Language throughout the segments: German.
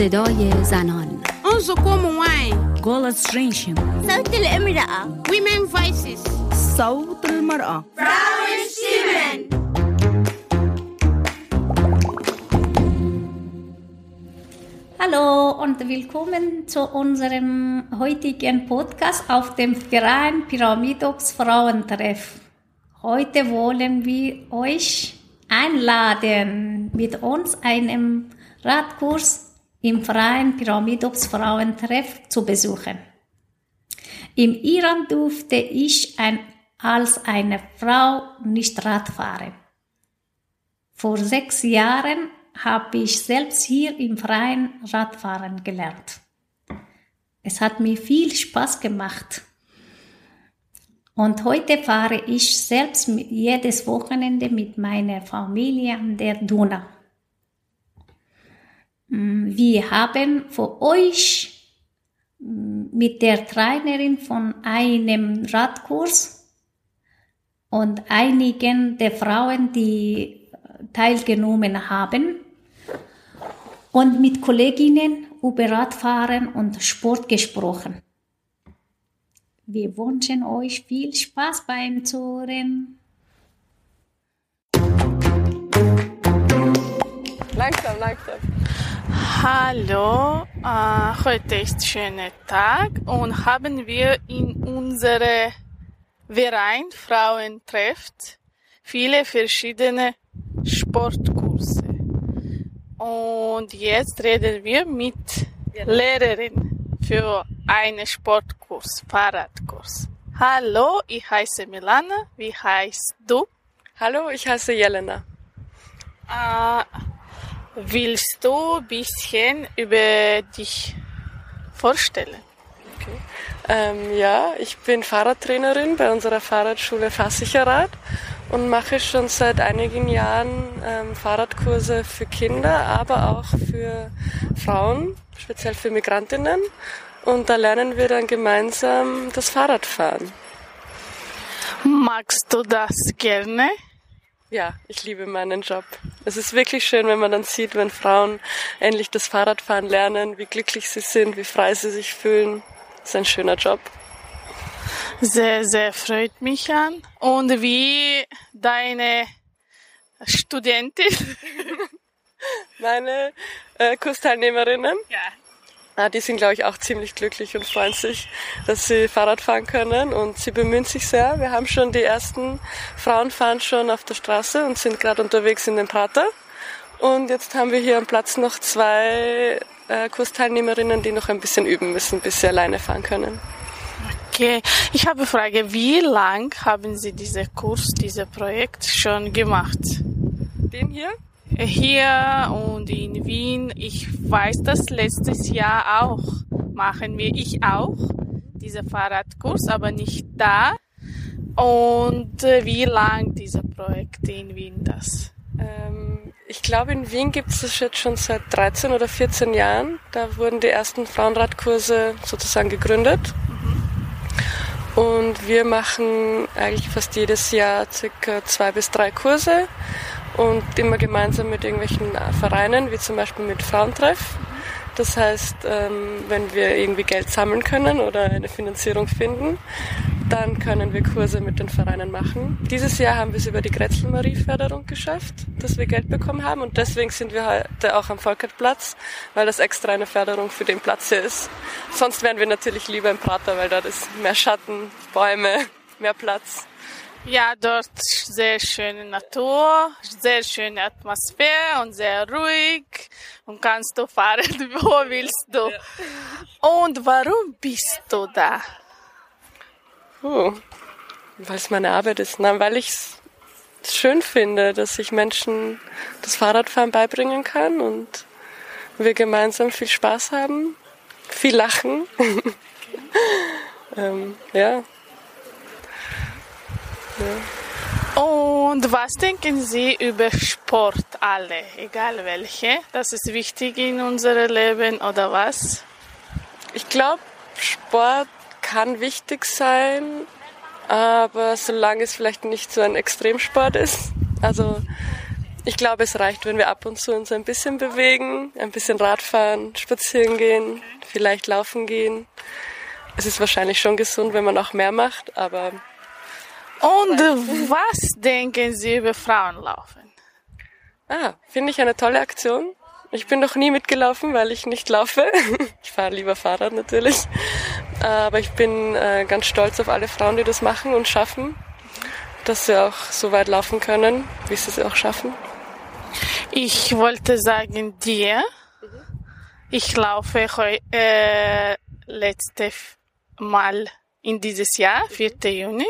صدای زنان. انظکوم وای گولت رینشن صوت الامرأة ویمن فایسیس صوت المرأة فراون Hallo und willkommen zu unserem heutigen Podcast auf dem Verein Pyramidox Frauentreff. Heute wollen wir euch einladen, mit uns einen Radkurs im Verein Pyramidox Frauentreff zu besuchen. Im Iran durfte ich ein, als eine Frau nicht Rad fahren. Vor sechs Jahren habe ich selbst hier im Freien Radfahren gelernt. Es hat mir viel Spaß gemacht. Und heute fahre ich selbst jedes Wochenende mit meiner Familie an der Duna. Mm, Wir haben für euch mm, mit der Trainerin von einem Radkurs und einigen der Frauen, die teilgenommen haben und mit Kolleginnen über Radfahren und Sport gesprochen. Wir wünschen euch viel Spaß beim Zuhören. Langsam, langsam. Hallo, äh, heute ist schöner Tag und haben wir in unsere Verein Frauen trifft viele verschiedene Sportkurse. Und jetzt reden wir mit Lehrerin für einen Sportkurs, Fahrradkurs. Hallo, ich heiße Milana. Wie heißt du? Hallo, ich heiße Jelena. Äh, willst du ein bisschen über dich vorstellen? Ähm, ja, ich bin Fahrradtrainerin bei unserer Fahrradschule Fassicherrad und mache schon seit einigen Jahren ähm, Fahrradkurse für Kinder, aber auch für Frauen, speziell für Migrantinnen. Und da lernen wir dann gemeinsam das Fahrradfahren. Magst du das gerne? Ja, ich liebe meinen Job. Es ist wirklich schön, wenn man dann sieht, wenn Frauen endlich das Fahrradfahren lernen, wie glücklich sie sind, wie frei sie sich fühlen. Das ist ein schöner Job. Sehr, sehr freut mich an. Und wie deine Studentin? Meine äh, Kursteilnehmerinnen, Ja. Ah, die sind, glaube ich, auch ziemlich glücklich und freuen sich, dass sie Fahrrad fahren können und sie bemühen sich sehr. Wir haben schon die ersten Frauen fahren schon auf der Straße und sind gerade unterwegs in den Prater. Und jetzt haben wir hier am Platz noch zwei äh, Kursteilnehmerinnen, die noch ein bisschen üben müssen, bis sie alleine fahren können. Okay. Ich habe eine Frage. Wie lang haben Sie diesen Kurs, dieses Projekt schon gemacht? Den hier? Hier und in Wien. Ich weiß, dass letztes Jahr auch machen wir, ich auch, diesen Fahrradkurs, aber nicht da. Und äh, wie lang dieses Projekt in Wien das? Ähm, ich glaube, in Wien gibt es das jetzt schon seit 13 oder 14 Jahren. Da wurden die ersten Frauenradkurse sozusagen gegründet. Und wir machen eigentlich fast jedes Jahr circa zwei bis drei Kurse und immer gemeinsam mit irgendwelchen Vereinen, wie zum Beispiel mit Frauentreff. Das heißt, ähm, wenn wir irgendwie Geld sammeln können oder eine Finanzierung finden, dann können wir Kurse mit den Vereinen machen. Dieses Jahr haben wir es über die Grätzl-Marie-Förderung geschafft, dass wir Geld bekommen haben und deswegen sind wir heute auch am Volkertplatz, weil das extra eine Förderung für den Platz hier ist. Sonst wären wir natürlich lieber im Prater, weil dort ist mehr Schatten, Bäume, mehr Platz. Ja, dort sehr schöne Natur, sehr schöne Atmosphäre und sehr ruhig. Und kannst du fahren, wo willst du. Und warum bist du da? Oh, weil es meine Arbeit ist. Nein, weil ich es schön finde, dass ich Menschen das Fahrradfahren beibringen kann und wir gemeinsam viel Spaß haben, viel lachen. ähm, ja. Und was denken Sie über Sport alle, egal welche? Das ist wichtig in unserem Leben oder was? Ich glaube, Sport kann wichtig sein, aber solange es vielleicht nicht so ein Extremsport ist. Also ich glaube, es reicht, wenn wir ab und zu uns ein bisschen bewegen, ein bisschen Radfahren, spazieren gehen, vielleicht laufen gehen. Es ist wahrscheinlich schon gesund, wenn man auch mehr macht, aber Und was denken Sie über Frauenlaufen? ah, finde ich eine tolle Aktion. Ich bin noch nie mitgelaufen, weil ich nicht laufe. Ich fahre lieber Fahrrad natürlich. Aber ich bin äh, ganz stolz auf alle Frauen, die das machen und schaffen, dass sie auch so weit laufen können, wie sie es auch schaffen. Ich wollte sagen dir, ich laufe äh, letzte Mal in dieses Jahr, 4. Juni.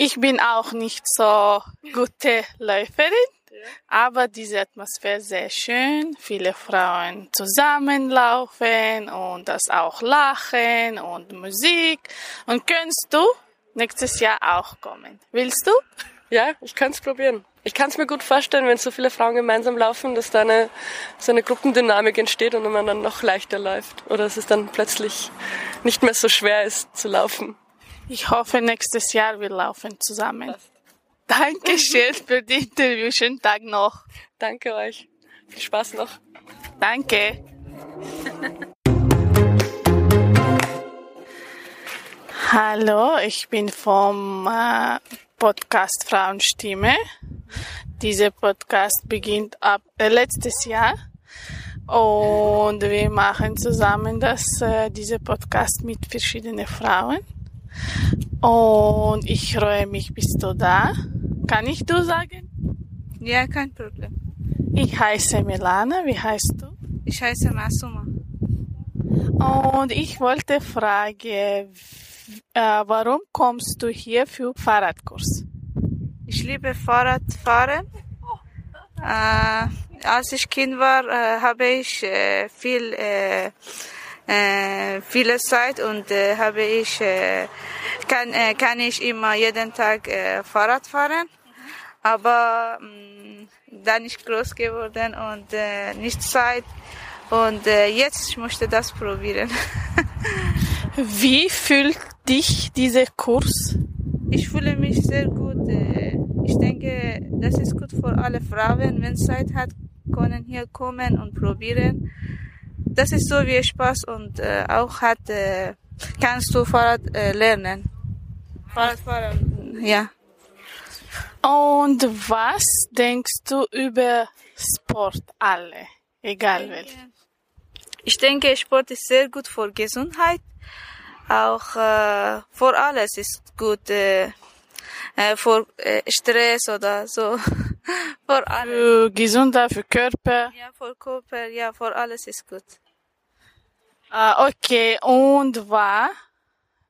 Ich bin auch nicht so gute Läuferin, aber diese Atmosphäre sehr schön. Viele Frauen zusammenlaufen und das auch lachen und Musik. Und kannst du nächstes Jahr auch kommen? Willst du? Ja, ich kann es probieren. Ich kann es mir gut vorstellen, wenn so viele Frauen gemeinsam laufen, dass da eine, so eine Gruppendynamik entsteht und man dann noch leichter läuft. Oder dass es dann plötzlich nicht mehr so schwer ist zu laufen. Ich hoffe, nächstes Jahr wir laufen zusammen. Dankeschön für die Interview. Schönen Tag noch. Danke euch. Viel Spaß noch. Danke. Hallo, ich bin vom äh, Podcast Frauenstimme. Dieser Podcast beginnt ab äh, letztes Jahr und wir machen zusammen das, äh, diese Podcast mit verschiedenen Frauen. Und ich freue mich, bist du da? Kann ich du sagen? Ja, kein Problem. Ich heiße Milana, wie heißt du? Ich heiße Masuma. Und ich wollte fragen, äh, warum kommst du hier für Fahrradkurs? Ich liebe Fahrradfahren. Äh, als ich Kind war, äh, habe ich äh, viel, äh, viele Zeit und äh, habe ich, äh, kann, äh, kann ich immer jeden Tag äh, Fahrrad fahren. Aber mh, dann ich groß geworden und äh, nicht Zeit. Und äh, jetzt ich möchte das probieren. Wie fühlt dich dieser Kurs? Ich fühle mich sehr gut. äh, Ich denke, das ist gut für alle Frauen. Wenn Zeit hat, können hier kommen und probieren. Das ist so wie Spaß und äh, auch hat, äh, kannst du Fahrrad äh, lernen. Fahrradfahren, ja. Und was denkst du über Sport alle? Egal welche. Ich denke, Sport ist sehr gut für Gesundheit. Auch äh, für alles ist gut. Äh, äh, für äh, Stress oder so. für alles. Für Gesundheit, für Körper. Ja, für Körper, ja, für alles ist gut. Ah, okay, und war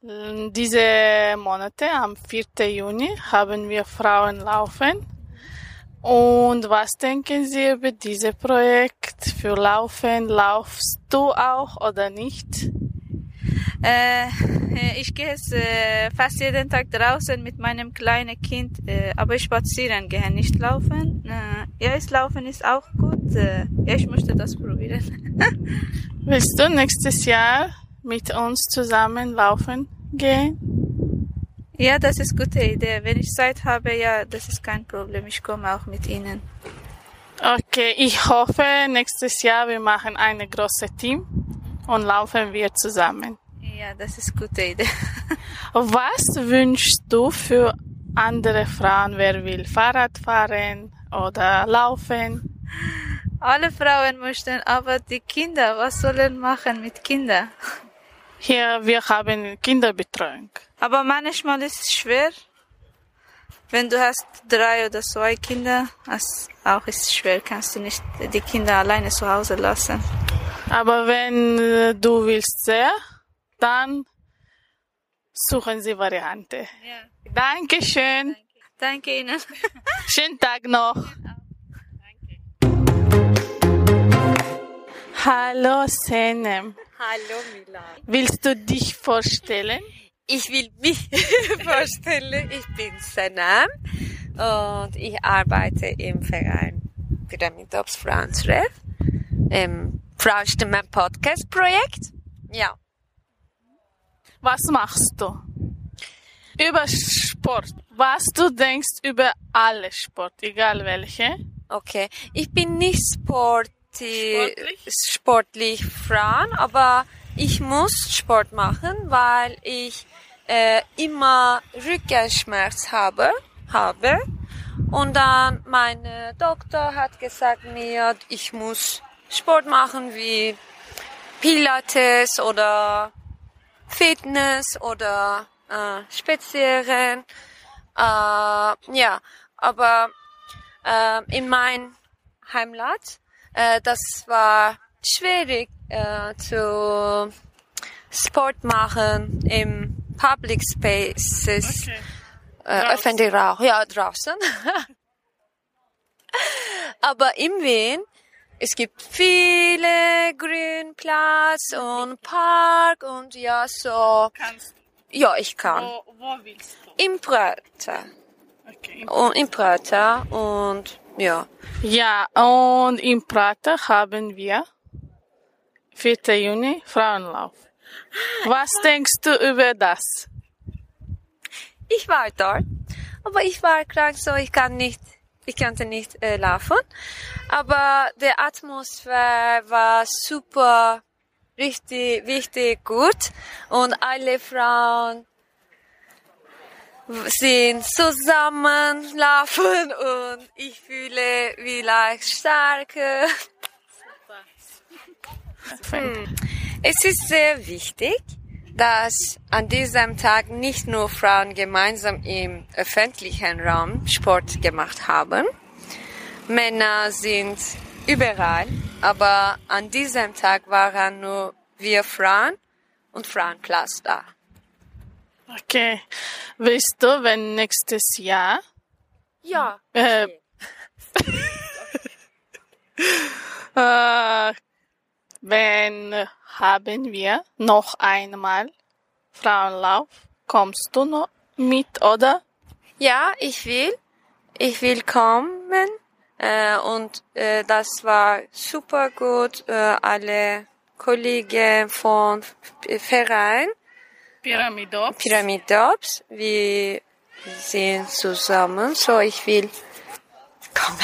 diese Monate am 4. Juni haben wir Frauen laufen. Und was denken Sie über dieses Projekt für Laufen? Laufst du auch oder nicht? Äh, ich gehe äh, fast jeden Tag draußen mit meinem kleinen Kind, äh, aber spazieren gehen, nicht laufen. Äh, ja, ist laufen ist auch gut. Äh, ja, ich möchte das probieren. Willst du nächstes Jahr mit uns zusammen laufen gehen? ja, das ist eine gute Idee. Wenn ich Zeit habe, ja, das ist kein Problem. Ich komme auch mit Ihnen. Okay, ich hoffe, nächstes Jahr wir machen ein großes Team und laufen wir zusammen. Ja, das ist eine gute Idee. Was wünschst du für andere Frauen, wer will Fahrrad fahren oder laufen? Alle Frauen möchten, aber die Kinder, was sollen machen mit Kindern? Hier, wir haben Kinderbetreuung. Aber manchmal ist es schwer. Wenn du hast drei oder zwei Kinder, ist auch ist es schwer, kannst du nicht die Kinder alleine zu Hause lassen. Aber wenn du willst sehr, dann suchen Sie Variante. Ja. Dankeschön. Danke Ihnen. Schönen Tag noch. Hallo Senem. Hallo Milan. Willst du dich vorstellen? Ich will mich vorstellen, ich bin Sanam und ich arbeite im Verein Pyramidops Frauentreff, im Frauenstimme Podcast Projekt. Ja, Was machst du? Über Sport. was du denkst über alle Sport, egal welche. Okay, ich bin nicht sporti Sportlich? sportlich Frauen, aber ich muss Sport machen, weil ich äh, immer Rückenschmerz habe, habe. Und dann meine Doktor hat gesagt mir, ich muss Sport machen wie Pilates oder Fitness oder äh, Spazieren. Äh, ja, aber äh, in mein Heimland, äh, das war schwierig äh, zu Sport machen im Public Spaces, Okay. äh, öffentlich Raum, ja draußen. Aber in Wien es gibt viele Grünplatz und Park und ja so. Kannst Ja, ich kann. wo, wo willst du? Im Prater. Okay. Und im Prater und ja. Ja, und im Prater haben wir 4. Juni Frauenlauf. Was denkst du über das? Ich war dort, aber ich war krank, so ich kann nicht, ich konnte nicht äh, laufen. Aber die Atmosphäre war super, richtig, richtig gut und alle Frauen sind zusammen laufen und ich fühle vielleicht starke. Es ist sehr wichtig, dass an diesem Tag nicht nur Frauen gemeinsam im öffentlichen Raum Sport gemacht haben. Männer sind überall, aber an diesem Tag waren nur wir Frauen und Frauenplatz da. Okay. Weißt du, wenn nächstes Jahr Ja. äh, äh, wenn haben wir noch einmal Frauenlauf, kommst du noch mit, oder? Ja, ich will. Ich will kommen. Äh, und äh, das war super gut. Äh, alle Kollegen von Verein Pyramidop. Pyramidops, wir sind zusammen. So, ich will kommen.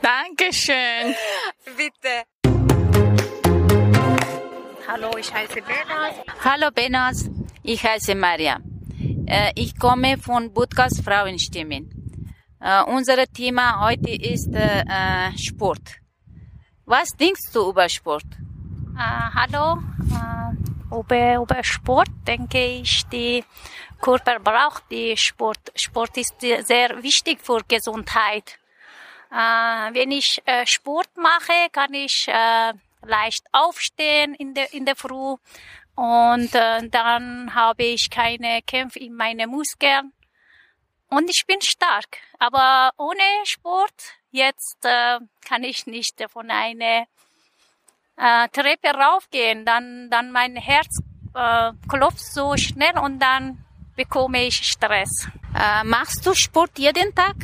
Dankeschön. Bitte. Hallo, ich heiße Benas. Hallo Benas, ich heiße Maria. Äh, ich komme von Budkas Frauenstimmen. Äh, unser Thema heute ist äh, Sport. Was denkst du über Sport? Hallo, über, über Sport denke ich, die Körper braucht die Sport. Sport ist sehr wichtig für Gesundheit. Wenn ich Sport mache, kann ich leicht aufstehen in der, in der Früh und äh, dann habe ich keine Kämpfe in meine Muskeln und ich bin stark. Aber ohne Sport jetzt äh, kann ich nicht von einer äh, Treppe raufgehen, dann, dann mein Herz äh, klopft so schnell und dann bekomme ich Stress. Äh, machst du Sport jeden Tag?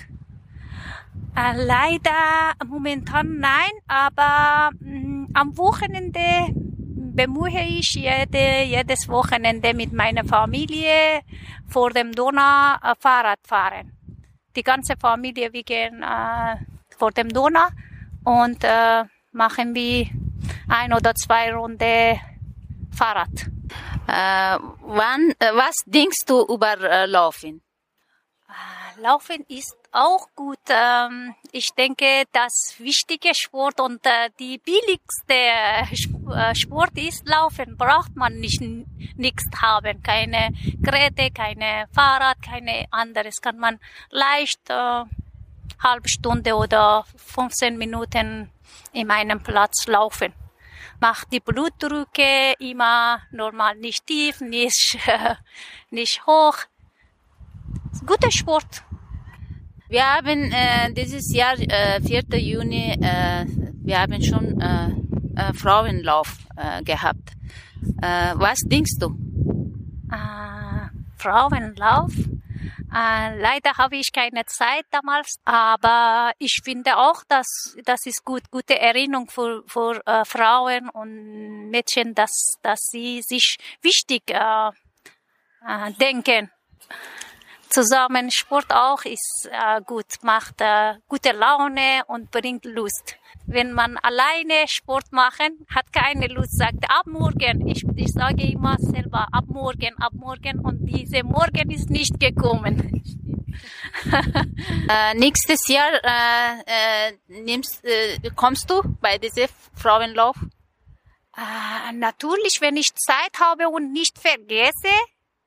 Äh, leider momentan nein, aber mh, am Wochenende bemühe ich jede, jedes Wochenende mit meiner Familie vor dem Donau äh, Fahrrad fahren. Die ganze Familie, wir gehen äh, vor dem Donau und äh, machen wir ein oder zwei Runde Fahrrad. Äh, wann, äh, was denkst du über äh, Laufen? Laufen ist auch gut. Ähm, ich denke, das wichtige Sport und äh, die billigste äh, Sport ist Laufen. Braucht man nicht nichts haben, keine Geräte, keine Fahrrad, keine anderes. Kann man leicht äh, halbe Stunde oder 15 Minuten in einem Platz laufen. Macht die Blutdrücke immer normal, nicht tief, nicht nicht hoch. Guter Sport. Wir haben äh, dieses Jahr, äh, 4. Juni, äh, wir haben schon äh, äh, Frauenlauf äh, gehabt. Äh, was denkst du? äh, Frauenlauf. Äh, leider habe ich keine Zeit damals, aber ich finde auch, dass das ist gut, gute Erinnerung für, für äh, Frauen und Mädchen, dass, dass sie sich wichtig äh, äh, denken. Zusammen Sport auch ist äh, gut, macht äh, gute Laune und bringt Lust. Wenn man alleine Sport machen, hat keine Lust, sagt ab morgen. Ich, ich sage immer selber ab morgen, ab morgen und diese Morgen ist nicht gekommen. äh, nächstes Jahr äh, äh, nimmst, äh, kommst du bei diesem Frauenlauf? Äh, natürlich, wenn ich Zeit habe und nicht vergesse,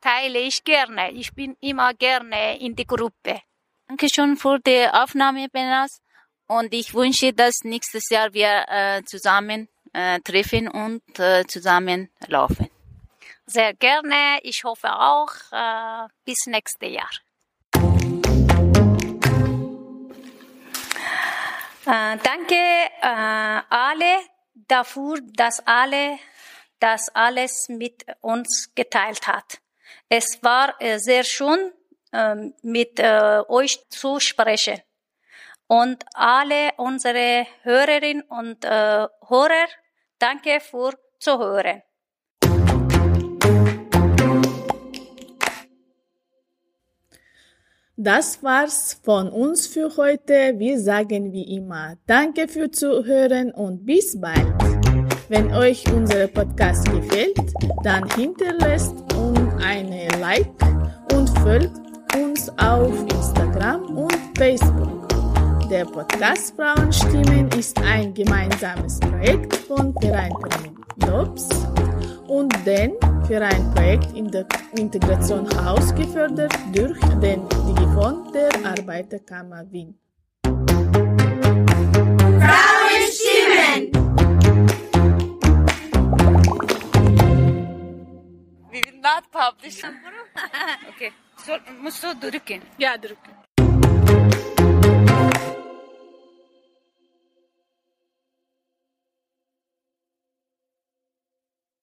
teile ich gerne. Ich bin immer gerne in die Gruppe. Dankeschön für die Aufnahme, Benas. Und ich wünsche, dass nächstes Jahr wir äh, zusammen äh, treffen und äh, zusammen laufen. Sehr gerne. Ich hoffe auch äh, bis nächstes Jahr. Äh, danke äh, alle dafür, dass alle das alles mit uns geteilt hat. Es war äh, sehr schön, äh, mit äh, euch zu sprechen. Und alle unsere Hörerinnen und äh, Hörer, danke für Zuhören. Das war's von uns für heute. Wir sagen wie immer Danke für Zuhören und bis bald. Wenn euch unser Podcast gefällt, dann hinterlasst uns eine Like und folgt uns auf Instagram und Facebook. Der Podcast Frauenstimmen ist ein gemeinsames Projekt von Verein Dobbs und den Vereinprojekt in der Integration Haus gefördert durch den Digifond der Arbeiterkammer Wien. Not publish. okay. So, musst du drücken. Ja, drücken.